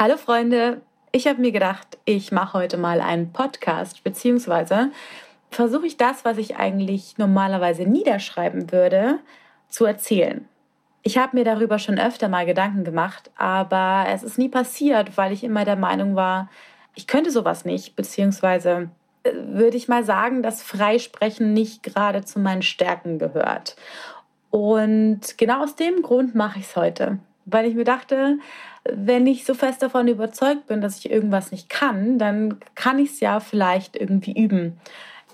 Hallo Freunde, ich habe mir gedacht, ich mache heute mal einen Podcast, beziehungsweise versuche ich das, was ich eigentlich normalerweise niederschreiben würde, zu erzählen. Ich habe mir darüber schon öfter mal Gedanken gemacht, aber es ist nie passiert, weil ich immer der Meinung war, ich könnte sowas nicht, beziehungsweise äh, würde ich mal sagen, dass Freisprechen nicht gerade zu meinen Stärken gehört. Und genau aus dem Grund mache ich es heute, weil ich mir dachte, wenn ich so fest davon überzeugt bin, dass ich irgendwas nicht kann, dann kann ich es ja vielleicht irgendwie üben.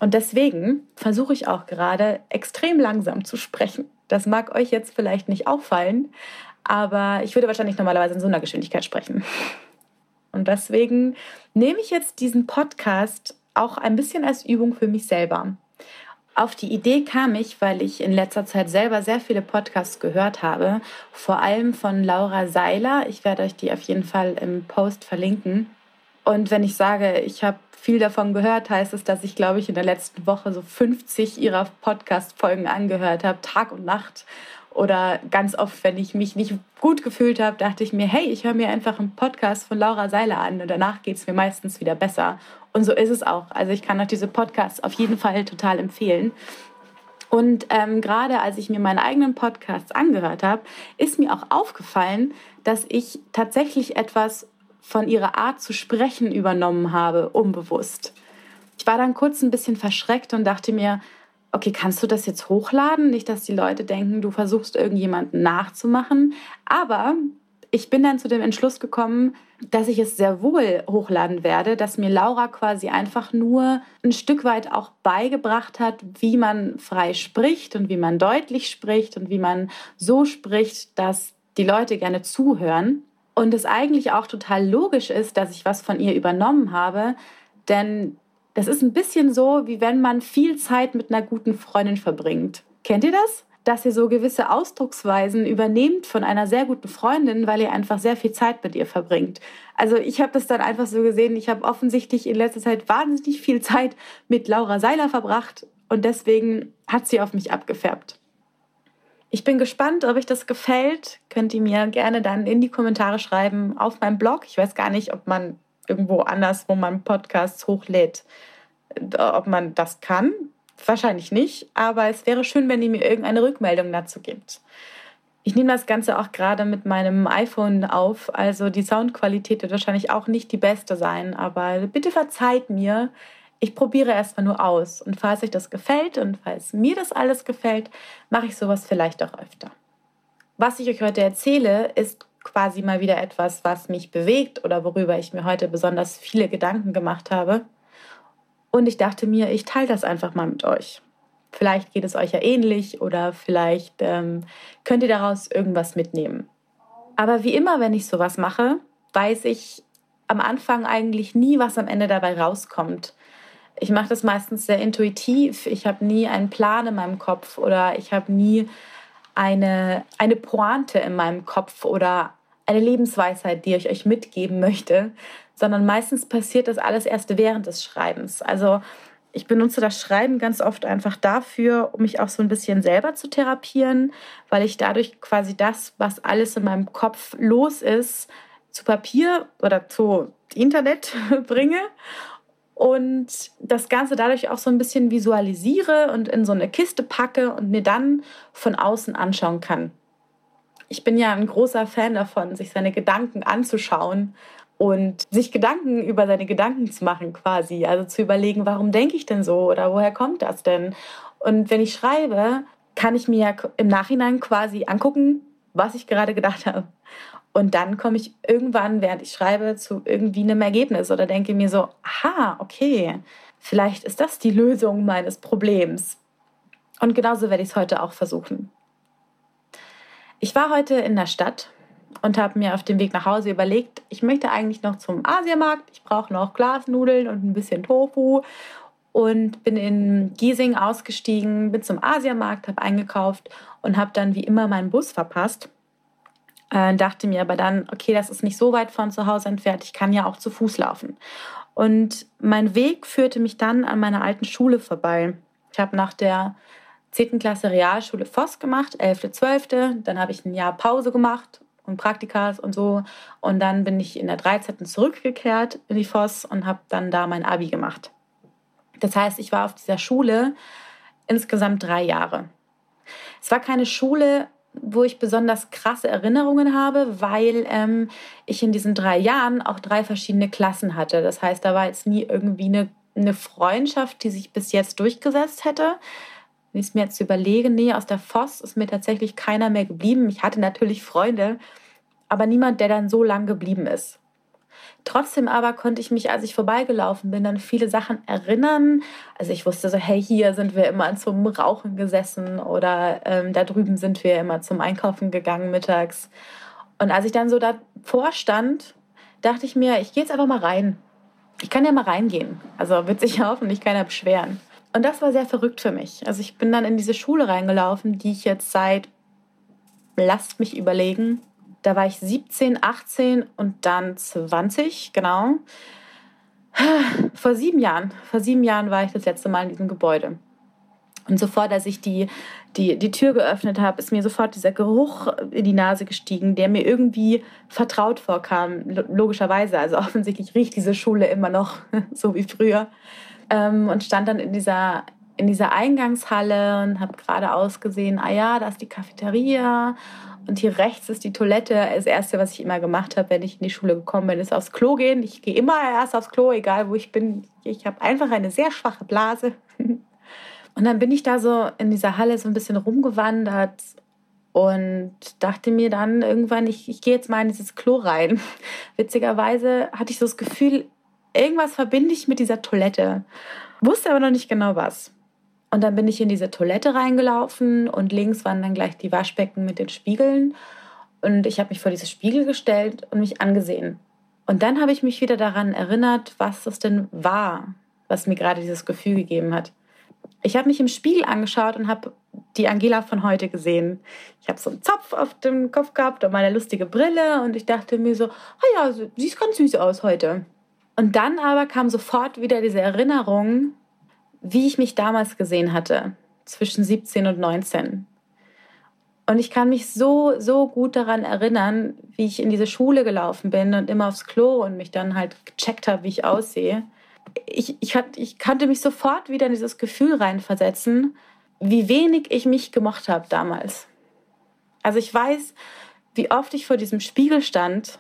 Und deswegen versuche ich auch gerade extrem langsam zu sprechen. Das mag euch jetzt vielleicht nicht auffallen, aber ich würde wahrscheinlich normalerweise in so einer Geschwindigkeit sprechen. Und deswegen nehme ich jetzt diesen Podcast auch ein bisschen als Übung für mich selber. Auf die Idee kam ich, weil ich in letzter Zeit selber sehr viele Podcasts gehört habe, vor allem von Laura Seiler. Ich werde euch die auf jeden Fall im Post verlinken. Und wenn ich sage, ich habe viel davon gehört, heißt es, dass ich, glaube ich, in der letzten Woche so 50 ihrer Podcast-Folgen angehört habe, Tag und Nacht. Oder ganz oft, wenn ich mich nicht gut gefühlt habe, dachte ich mir, hey, ich höre mir einfach einen Podcast von Laura Seiler an und danach geht es mir meistens wieder besser. Und so ist es auch. Also ich kann auch diese Podcasts auf jeden Fall total empfehlen. Und ähm, gerade als ich mir meine eigenen Podcasts angehört habe, ist mir auch aufgefallen, dass ich tatsächlich etwas von ihrer Art zu sprechen übernommen habe, unbewusst. Ich war dann kurz ein bisschen verschreckt und dachte mir, okay, kannst du das jetzt hochladen? Nicht, dass die Leute denken, du versuchst irgendjemanden nachzumachen. Aber ich bin dann zu dem Entschluss gekommen, dass ich es sehr wohl hochladen werde, dass mir Laura quasi einfach nur ein Stück weit auch beigebracht hat, wie man frei spricht und wie man deutlich spricht und wie man so spricht, dass die Leute gerne zuhören. Und es eigentlich auch total logisch ist, dass ich was von ihr übernommen habe, denn das ist ein bisschen so, wie wenn man viel Zeit mit einer guten Freundin verbringt. Kennt ihr das? Dass ihr so gewisse Ausdrucksweisen übernehmt von einer sehr guten Freundin, weil ihr einfach sehr viel Zeit mit ihr verbringt. Also ich habe das dann einfach so gesehen, ich habe offensichtlich in letzter Zeit wahnsinnig viel Zeit mit Laura Seiler verbracht und deswegen hat sie auf mich abgefärbt. Ich bin gespannt, ob euch das gefällt. Könnt ihr mir gerne dann in die Kommentare schreiben auf meinem Blog. Ich weiß gar nicht, ob man irgendwo anders, wo man Podcasts hochlädt, ob man das kann. Wahrscheinlich nicht, aber es wäre schön, wenn ihr mir irgendeine Rückmeldung dazu gibt. Ich nehme das Ganze auch gerade mit meinem iPhone auf, also die Soundqualität wird wahrscheinlich auch nicht die beste sein, aber bitte verzeiht mir. Ich probiere erstmal nur aus und falls euch das gefällt und falls mir das alles gefällt, mache ich sowas vielleicht auch öfter. Was ich euch heute erzähle, ist quasi mal wieder etwas, was mich bewegt oder worüber ich mir heute besonders viele Gedanken gemacht habe. Und ich dachte mir, ich teile das einfach mal mit euch. Vielleicht geht es euch ja ähnlich oder vielleicht ähm, könnt ihr daraus irgendwas mitnehmen. Aber wie immer, wenn ich sowas mache, weiß ich am Anfang eigentlich nie, was am Ende dabei rauskommt. Ich mache das meistens sehr intuitiv. Ich habe nie einen Plan in meinem Kopf oder ich habe nie eine, eine Pointe in meinem Kopf oder eine Lebensweisheit, die ich euch mitgeben möchte, sondern meistens passiert das alles erst während des Schreibens. Also ich benutze das Schreiben ganz oft einfach dafür, um mich auch so ein bisschen selber zu therapieren, weil ich dadurch quasi das, was alles in meinem Kopf los ist, zu Papier oder zu Internet bringe und das Ganze dadurch auch so ein bisschen visualisiere und in so eine Kiste packe und mir dann von außen anschauen kann. Ich bin ja ein großer Fan davon, sich seine Gedanken anzuschauen und sich Gedanken über seine Gedanken zu machen quasi. Also zu überlegen, warum denke ich denn so oder woher kommt das denn? Und wenn ich schreibe, kann ich mir ja im Nachhinein quasi angucken, was ich gerade gedacht habe. Und dann komme ich irgendwann, während ich schreibe, zu irgendwie einem Ergebnis oder denke mir so, aha, okay, vielleicht ist das die Lösung meines Problems. Und genauso werde ich es heute auch versuchen. Ich war heute in der Stadt und habe mir auf dem Weg nach Hause überlegt, ich möchte eigentlich noch zum Asiamarkt. Ich brauche noch Glasnudeln und ein bisschen Tofu und bin in Giesing ausgestiegen, bin zum Asiamarkt, habe eingekauft und habe dann wie immer meinen Bus verpasst äh, dachte mir aber dann, okay, das ist nicht so weit von zu Hause entfernt, ich kann ja auch zu Fuß laufen. Und mein Weg führte mich dann an meiner alten Schule vorbei. Ich habe nach der 10. Klasse Realschule Voss gemacht, 11., 12. Dann habe ich ein Jahr Pause gemacht und Praktikas und so. Und dann bin ich in der 13. zurückgekehrt in die Voss und habe dann da mein Abi gemacht. Das heißt, ich war auf dieser Schule insgesamt drei Jahre. Es war keine Schule, wo ich besonders krasse Erinnerungen habe, weil ähm, ich in diesen drei Jahren auch drei verschiedene Klassen hatte. Das heißt, da war jetzt nie irgendwie eine, eine Freundschaft, die sich bis jetzt durchgesetzt hätte. Wenn ich es mir jetzt überlege, nee, aus der Voss ist mir tatsächlich keiner mehr geblieben. Ich hatte natürlich Freunde, aber niemand, der dann so lang geblieben ist. Trotzdem aber konnte ich mich, als ich vorbeigelaufen bin, an viele Sachen erinnern. Also ich wusste so, hey, hier sind wir immer zum Rauchen gesessen oder ähm, da drüben sind wir immer zum Einkaufen gegangen mittags. Und als ich dann so davor stand, dachte ich mir, ich gehe jetzt einfach mal rein. Ich kann ja mal reingehen. Also wird sich hoffentlich keiner beschweren. Und das war sehr verrückt für mich. Also ich bin dann in diese Schule reingelaufen, die ich jetzt seit, lasst mich überlegen, da war ich 17, 18 und dann 20, genau. Vor sieben Jahren, vor sieben Jahren war ich das letzte Mal in diesem Gebäude. Und sofort, als ich die, die, die Tür geöffnet habe, ist mir sofort dieser Geruch in die Nase gestiegen, der mir irgendwie vertraut vorkam, logischerweise. Also offensichtlich riecht diese Schule immer noch so wie früher. Ähm, und stand dann in dieser, in dieser Eingangshalle und habe gerade ausgesehen, ah ja, da ist die Cafeteria und hier rechts ist die Toilette. Das Erste, was ich immer gemacht habe, wenn ich in die Schule gekommen bin, ist aufs Klo gehen. Ich gehe immer erst aufs Klo, egal wo ich bin. Ich habe einfach eine sehr schwache Blase. Und dann bin ich da so in dieser Halle so ein bisschen rumgewandert und dachte mir dann irgendwann, ich, ich gehe jetzt mal in dieses Klo rein. Witzigerweise hatte ich so das Gefühl, irgendwas verbinde ich mit dieser Toilette. Wusste aber noch nicht genau was. Und dann bin ich in diese Toilette reingelaufen und links waren dann gleich die Waschbecken mit den Spiegeln. Und ich habe mich vor diese Spiegel gestellt und mich angesehen. Und dann habe ich mich wieder daran erinnert, was das denn war, was mir gerade dieses Gefühl gegeben hat. Ich habe mich im Spiegel angeschaut und habe die Angela von heute gesehen. Ich habe so einen Zopf auf dem Kopf gehabt und meine lustige Brille und ich dachte mir so, ah ja, sie sieht ganz süß aus heute. Und dann aber kam sofort wieder diese Erinnerung, wie ich mich damals gesehen hatte, zwischen 17 und 19. Und ich kann mich so, so gut daran erinnern, wie ich in diese Schule gelaufen bin und immer aufs Klo und mich dann halt gecheckt habe, wie ich aussehe. Ich, ich, ich konnte mich sofort wieder in dieses Gefühl reinversetzen, wie wenig ich mich gemocht habe damals. Also ich weiß, wie oft ich vor diesem Spiegel stand,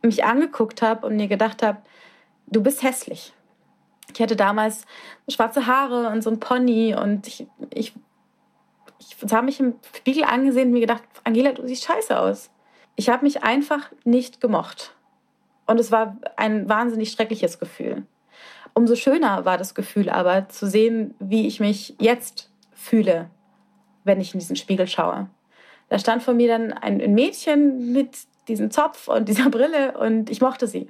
mich angeguckt habe und mir gedacht habe, du bist hässlich. Ich hatte damals schwarze Haare und so ein Pony und ich, ich, ich habe mich im Spiegel angesehen und mir gedacht, Angela, du siehst scheiße aus. Ich habe mich einfach nicht gemocht. Und es war ein wahnsinnig schreckliches Gefühl. Umso schöner war das Gefühl aber zu sehen, wie ich mich jetzt fühle, wenn ich in diesen Spiegel schaue. Da stand vor mir dann ein Mädchen mit diesem Zopf und dieser Brille und ich mochte sie.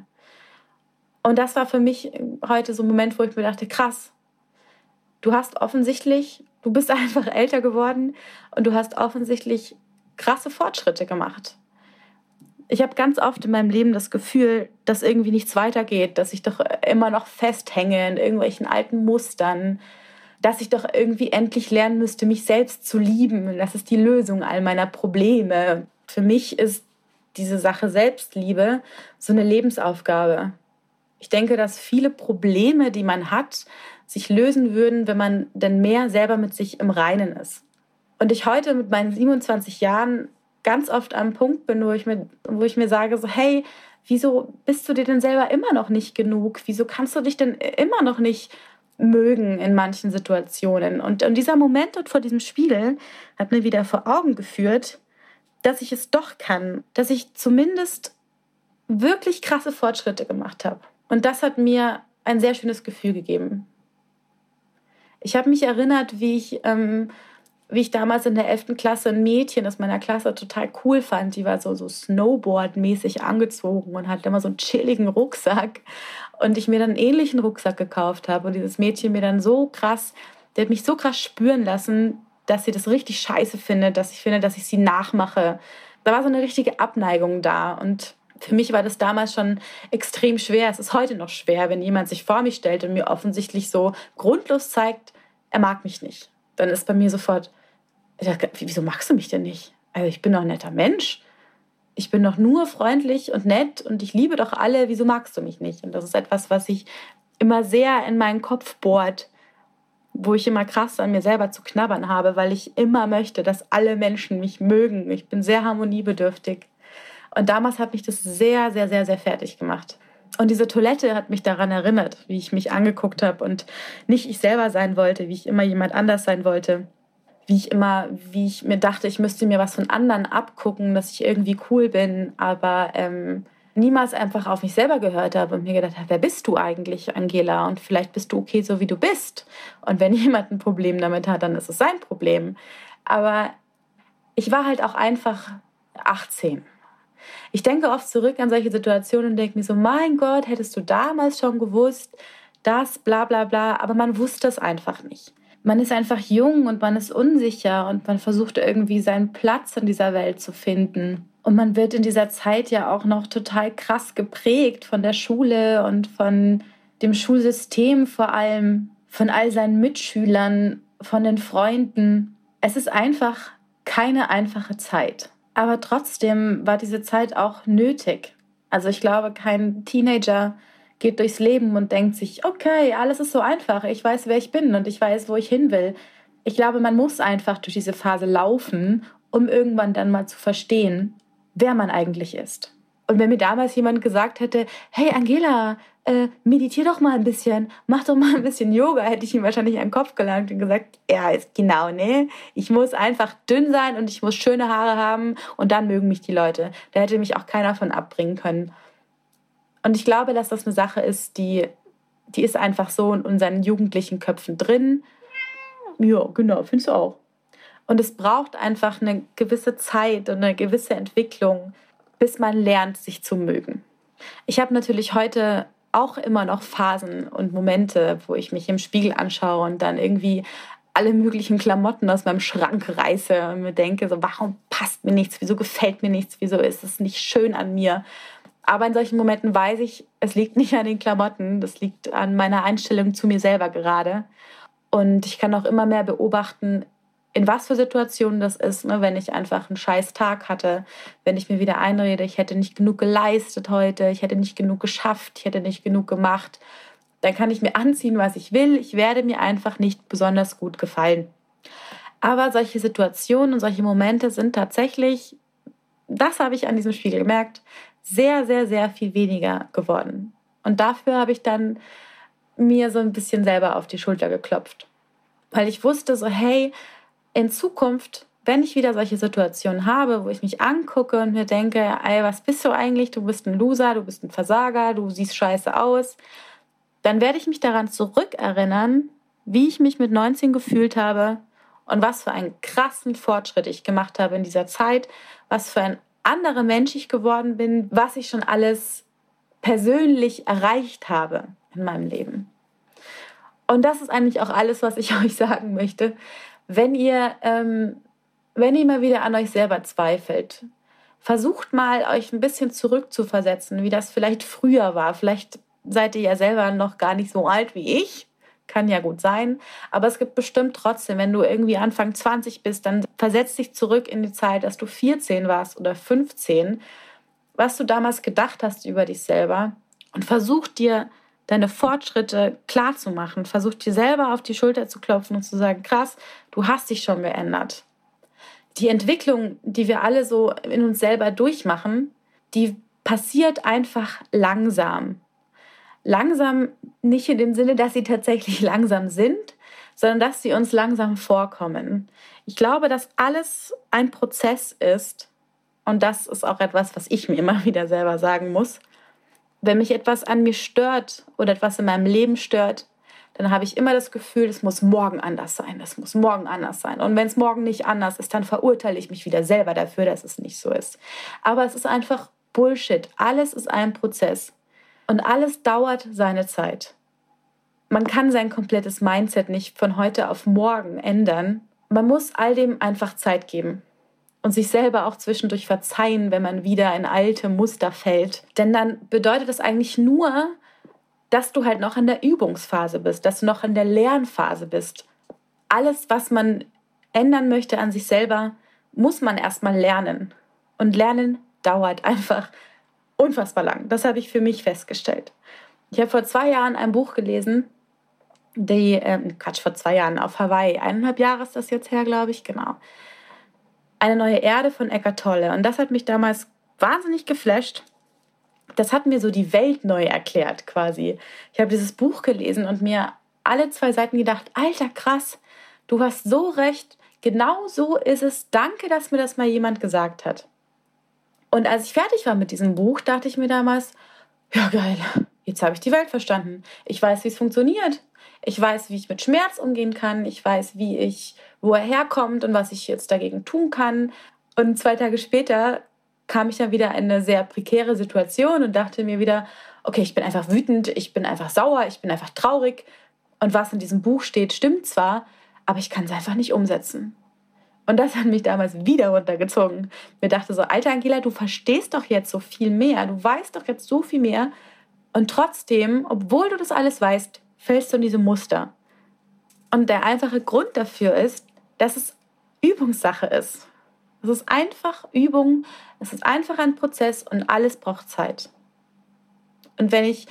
Und das war für mich heute so ein Moment, wo ich mir dachte, krass, du hast offensichtlich, du bist einfach älter geworden und du hast offensichtlich krasse Fortschritte gemacht. Ich habe ganz oft in meinem Leben das Gefühl, dass irgendwie nichts weitergeht, dass ich doch immer noch festhänge in irgendwelchen alten Mustern, dass ich doch irgendwie endlich lernen müsste, mich selbst zu lieben. Das ist die Lösung all meiner Probleme. Für mich ist diese Sache Selbstliebe so eine Lebensaufgabe. Ich denke, dass viele Probleme, die man hat, sich lösen würden, wenn man denn mehr selber mit sich im Reinen ist. Und ich heute mit meinen 27 Jahren ganz oft am Punkt bin, wo ich mir, wo ich mir sage, so, hey, wieso bist du dir denn selber immer noch nicht genug? Wieso kannst du dich denn immer noch nicht mögen in manchen Situationen? Und, und dieser Moment dort vor diesem Spiegel hat mir wieder vor Augen geführt, dass ich es doch kann, dass ich zumindest wirklich krasse Fortschritte gemacht habe. Und das hat mir ein sehr schönes Gefühl gegeben. Ich habe mich erinnert, wie ich, ähm, wie ich damals in der 11. Klasse ein Mädchen aus meiner Klasse total cool fand. Die war so, so Snowboard-mäßig angezogen und hatte immer so einen chilligen Rucksack. Und ich mir dann einen ähnlichen Rucksack gekauft habe. Und dieses Mädchen mir dann so krass, der hat mich so krass spüren lassen, dass sie das richtig scheiße findet, dass ich finde, dass ich sie nachmache. Da war so eine richtige Abneigung da. Und für mich war das damals schon extrem schwer. Es ist heute noch schwer, wenn jemand sich vor mich stellt und mir offensichtlich so grundlos zeigt, er mag mich nicht. Dann ist bei mir sofort, wieso magst du mich denn nicht? Also ich bin doch ein netter Mensch. ich bin doch nur freundlich und nett und ich liebe doch alle, wieso magst du mich nicht? Und das ist etwas, was sich immer sehr in meinen Kopf bohrt, wo ich immer krass an mir selber zu knabbern habe, weil ich immer möchte, dass alle Menschen mich mögen. Ich bin sehr harmoniebedürftig. Und damals hat mich das sehr, sehr, sehr, sehr fertig gemacht. Und diese Toilette hat mich daran erinnert, wie ich mich angeguckt habe und nicht ich selber sein wollte, wie ich immer jemand anders sein wollte. Wie ich immer, wie ich mir dachte, ich müsste mir was von anderen abgucken, dass ich irgendwie cool bin, aber ähm, niemals einfach auf mich selber gehört habe und mir gedacht habe, wer bist du eigentlich, Angela? Und vielleicht bist du okay, so wie du bist. Und wenn jemand ein Problem damit hat, dann ist es sein Problem. Aber ich war halt auch einfach 18 ich denke oft zurück an solche Situationen und denke mir so, mein Gott, hättest du damals schon gewusst, das, bla bla bla, aber man wusste es einfach nicht. Man ist einfach jung und man ist unsicher und man versucht irgendwie seinen Platz in dieser Welt zu finden. Und man wird in dieser Zeit ja auch noch total krass geprägt von der Schule und von dem Schulsystem vor allem, von all seinen Mitschülern, von den Freunden. Es ist einfach keine einfache Zeit. Aber trotzdem war diese Zeit auch nötig. Also ich glaube, kein Teenager geht durchs Leben und denkt sich, okay, alles ist so einfach, ich weiß, wer ich bin und ich weiß, wo ich hin will. Ich glaube, man muss einfach durch diese Phase laufen, um irgendwann dann mal zu verstehen, wer man eigentlich ist. Und wenn mir damals jemand gesagt hätte, hey Angela, äh, meditier doch mal ein bisschen, mach doch mal ein bisschen Yoga, hätte ich ihm wahrscheinlich den Kopf gelangt und gesagt, ja, ist genau, ne? Ich muss einfach dünn sein und ich muss schöne Haare haben und dann mögen mich die Leute. Da hätte mich auch keiner von abbringen können. Und ich glaube, dass das eine Sache ist, die, die ist einfach so in unseren jugendlichen Köpfen drin. Ja, genau, findest du auch. Und es braucht einfach eine gewisse Zeit und eine gewisse Entwicklung, bis man lernt, sich zu mögen. Ich habe natürlich heute auch immer noch Phasen und Momente, wo ich mich im Spiegel anschaue und dann irgendwie alle möglichen Klamotten aus meinem Schrank reiße und mir denke, so, warum passt mir nichts, wieso gefällt mir nichts, wieso ist es nicht schön an mir. Aber in solchen Momenten weiß ich, es liegt nicht an den Klamotten, das liegt an meiner Einstellung zu mir selber gerade. Und ich kann auch immer mehr beobachten, in was für Situationen das ist, ne? wenn ich einfach einen scheiß Tag hatte, wenn ich mir wieder einrede, ich hätte nicht genug geleistet heute, ich hätte nicht genug geschafft, ich hätte nicht genug gemacht, dann kann ich mir anziehen, was ich will, ich werde mir einfach nicht besonders gut gefallen. Aber solche Situationen und solche Momente sind tatsächlich, das habe ich an diesem Spiegel gemerkt, sehr, sehr, sehr viel weniger geworden. Und dafür habe ich dann mir so ein bisschen selber auf die Schulter geklopft. Weil ich wusste so, hey, in Zukunft, wenn ich wieder solche Situationen habe, wo ich mich angucke und mir denke, ey, was bist du eigentlich? Du bist ein Loser, du bist ein Versager, du siehst scheiße aus, dann werde ich mich daran zurückerinnern, wie ich mich mit 19 gefühlt habe und was für einen krassen Fortschritt ich gemacht habe in dieser Zeit, was für ein anderer Mensch ich geworden bin, was ich schon alles persönlich erreicht habe in meinem Leben. Und das ist eigentlich auch alles, was ich euch sagen möchte wenn ihr, ähm, wenn ihr mal wieder an euch selber zweifelt, versucht mal, euch ein bisschen zurückzuversetzen, wie das vielleicht früher war. Vielleicht seid ihr ja selber noch gar nicht so alt wie ich. Kann ja gut sein. Aber es gibt bestimmt trotzdem, wenn du irgendwie Anfang 20 bist, dann versetz dich zurück in die Zeit, dass du 14 warst oder 15, was du damals gedacht hast über dich selber und versuch dir deine Fortschritte klar zu machen. Versuch dir selber auf die Schulter zu klopfen und zu sagen, krass, du hast dich schon geändert. Die Entwicklung, die wir alle so in uns selber durchmachen, die passiert einfach langsam. Langsam nicht in dem Sinne, dass sie tatsächlich langsam sind, sondern dass sie uns langsam vorkommen. Ich glaube, dass alles ein Prozess ist und das ist auch etwas, was ich mir immer wieder selber sagen muss wenn mich etwas an mir stört oder etwas in meinem Leben stört, dann habe ich immer das Gefühl, es muss morgen anders sein, es muss morgen anders sein. Und wenn es morgen nicht anders ist, dann verurteile ich mich wieder selber dafür, dass es nicht so ist. Aber es ist einfach Bullshit. Alles ist ein Prozess und alles dauert seine Zeit. Man kann sein komplettes Mindset nicht von heute auf morgen ändern. Man muss all dem einfach Zeit geben und sich selber auch zwischendurch verzeihen, wenn man wieder in alte Muster fällt. Denn dann bedeutet das eigentlich nur, dass du halt noch in der Übungsphase bist, dass du noch in der Lernphase bist. Alles, was man ändern möchte an sich selber, muss man erstmal lernen. Und lernen dauert einfach unfassbar lang. Das habe ich für mich festgestellt. Ich habe vor zwei Jahren ein Buch gelesen, die, ähm, Quatsch, vor zwei Jahren auf Hawaii, eineinhalb Jahre ist das jetzt her, glaube ich, genau. Eine neue Erde von Eckart Tolle. Und das hat mich damals wahnsinnig geflasht. Das hat mir so die Welt neu erklärt, quasi. Ich habe dieses Buch gelesen und mir alle zwei Seiten gedacht, alter krass, du hast so recht, genau so ist es. Danke, dass mir das mal jemand gesagt hat. Und als ich fertig war mit diesem Buch, dachte ich mir damals, ja geil, jetzt habe ich die Welt verstanden. Ich weiß, wie es funktioniert. Ich weiß, wie ich mit Schmerz umgehen kann. Ich weiß, wie ich, wo er herkommt und was ich jetzt dagegen tun kann. Und zwei Tage später kam ich dann wieder in eine sehr prekäre Situation und dachte mir wieder, okay, ich bin einfach wütend, ich bin einfach sauer, ich bin einfach traurig. Und was in diesem Buch steht, stimmt zwar, aber ich kann es einfach nicht umsetzen. Und das hat mich damals wieder runtergezogen. Mir dachte so, alter Angela, du verstehst doch jetzt so viel mehr, du weißt doch jetzt so viel mehr. Und trotzdem, obwohl du das alles weißt, fällst du in diese Muster. Und der einfache Grund dafür ist, dass es Übungssache ist. Es ist einfach Übung, es ist einfach ein Prozess und alles braucht Zeit. Und wenn ich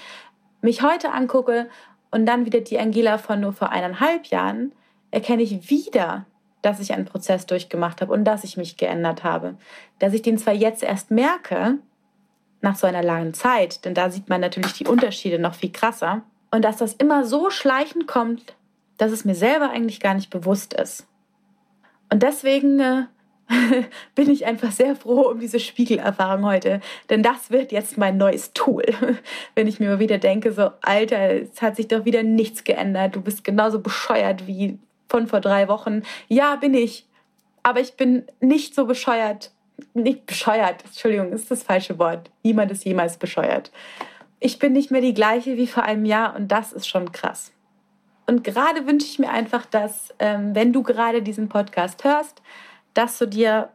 mich heute angucke und dann wieder die Angela von nur vor eineinhalb Jahren, erkenne ich wieder, dass ich einen Prozess durchgemacht habe und dass ich mich geändert habe. Dass ich den zwar jetzt erst merke, nach so einer langen Zeit, denn da sieht man natürlich die Unterschiede noch viel krasser, und dass das immer so schleichend kommt, dass es mir selber eigentlich gar nicht bewusst ist. Und deswegen äh, bin ich einfach sehr froh um diese Spiegelerfahrung heute. Denn das wird jetzt mein neues Tool. Wenn ich mir mal wieder denke, so, Alter, es hat sich doch wieder nichts geändert. Du bist genauso bescheuert wie von vor drei Wochen. Ja, bin ich. Aber ich bin nicht so bescheuert. Nicht bescheuert, Entschuldigung, ist das falsche Wort. Niemand ist jemals bescheuert. Ich bin nicht mehr die gleiche wie vor einem Jahr und das ist schon krass. Und gerade wünsche ich mir einfach, dass, ähm, wenn du gerade diesen Podcast hörst, dass du dir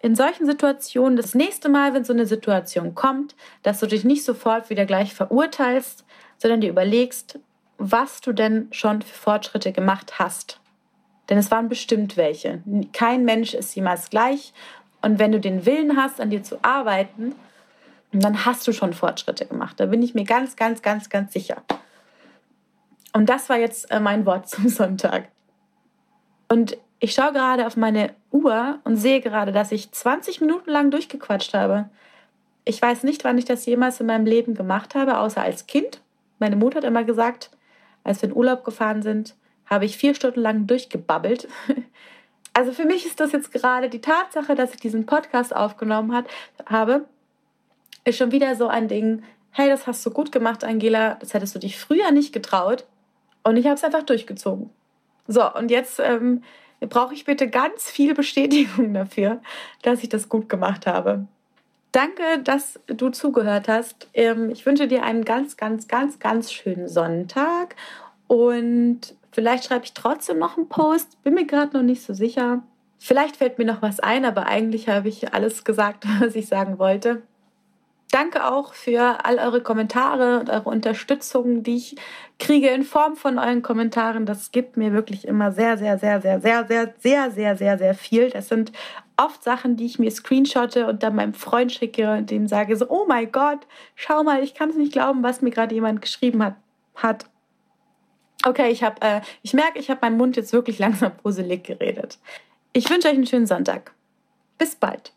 in solchen Situationen das nächste Mal, wenn so eine Situation kommt, dass du dich nicht sofort wieder gleich verurteilst, sondern dir überlegst, was du denn schon für Fortschritte gemacht hast. Denn es waren bestimmt welche. Kein Mensch ist jemals gleich. Und wenn du den Willen hast, an dir zu arbeiten, dann hast du schon Fortschritte gemacht. Da bin ich mir ganz, ganz, ganz, ganz sicher. Und das war jetzt äh, mein Wort zum Sonntag. Und ich schaue gerade auf meine Uhr und sehe gerade, dass ich 20 Minuten lang durchgequatscht habe. Ich weiß nicht, wann ich das jemals in meinem Leben gemacht habe, außer als Kind. Meine Mutter hat immer gesagt, als wir in Urlaub gefahren sind, habe ich vier Stunden lang durchgebabbelt. Also für mich ist das jetzt gerade die Tatsache, dass ich diesen Podcast aufgenommen habe, ist schon wieder so ein Ding. Hey, das hast du gut gemacht, Angela. Das hättest du dich früher nicht getraut. Und ich habe es einfach durchgezogen. So, und jetzt ähm, brauche ich bitte ganz viel Bestätigung dafür, dass ich das gut gemacht habe. Danke, dass du zugehört hast. Ähm, ich wünsche dir einen ganz, ganz, ganz, ganz schönen Sonntag und vielleicht schreibe ich trotzdem noch einen Post. Bin mir gerade noch nicht so sicher. Vielleicht fällt mir noch was ein, aber eigentlich habe ich alles gesagt, was ich sagen wollte. Danke auch für all eure Kommentare und eure Unterstützung, die ich kriege in Form von euren Kommentaren. Das gibt mir wirklich immer sehr, sehr, sehr, sehr, sehr, sehr, sehr, sehr, sehr, sehr viel. Das sind oft Sachen, die ich mir screenshotte und dann meinem Freund schicke und dem sage so, oh mein Gott, schau mal, ich kann es nicht glauben, was mir gerade jemand geschrieben hat. hat. Okay, ich habe, äh, ich merke, ich habe meinen Mund jetzt wirklich langsam poselig geredet. Ich wünsche euch einen schönen Sonntag. Bis bald.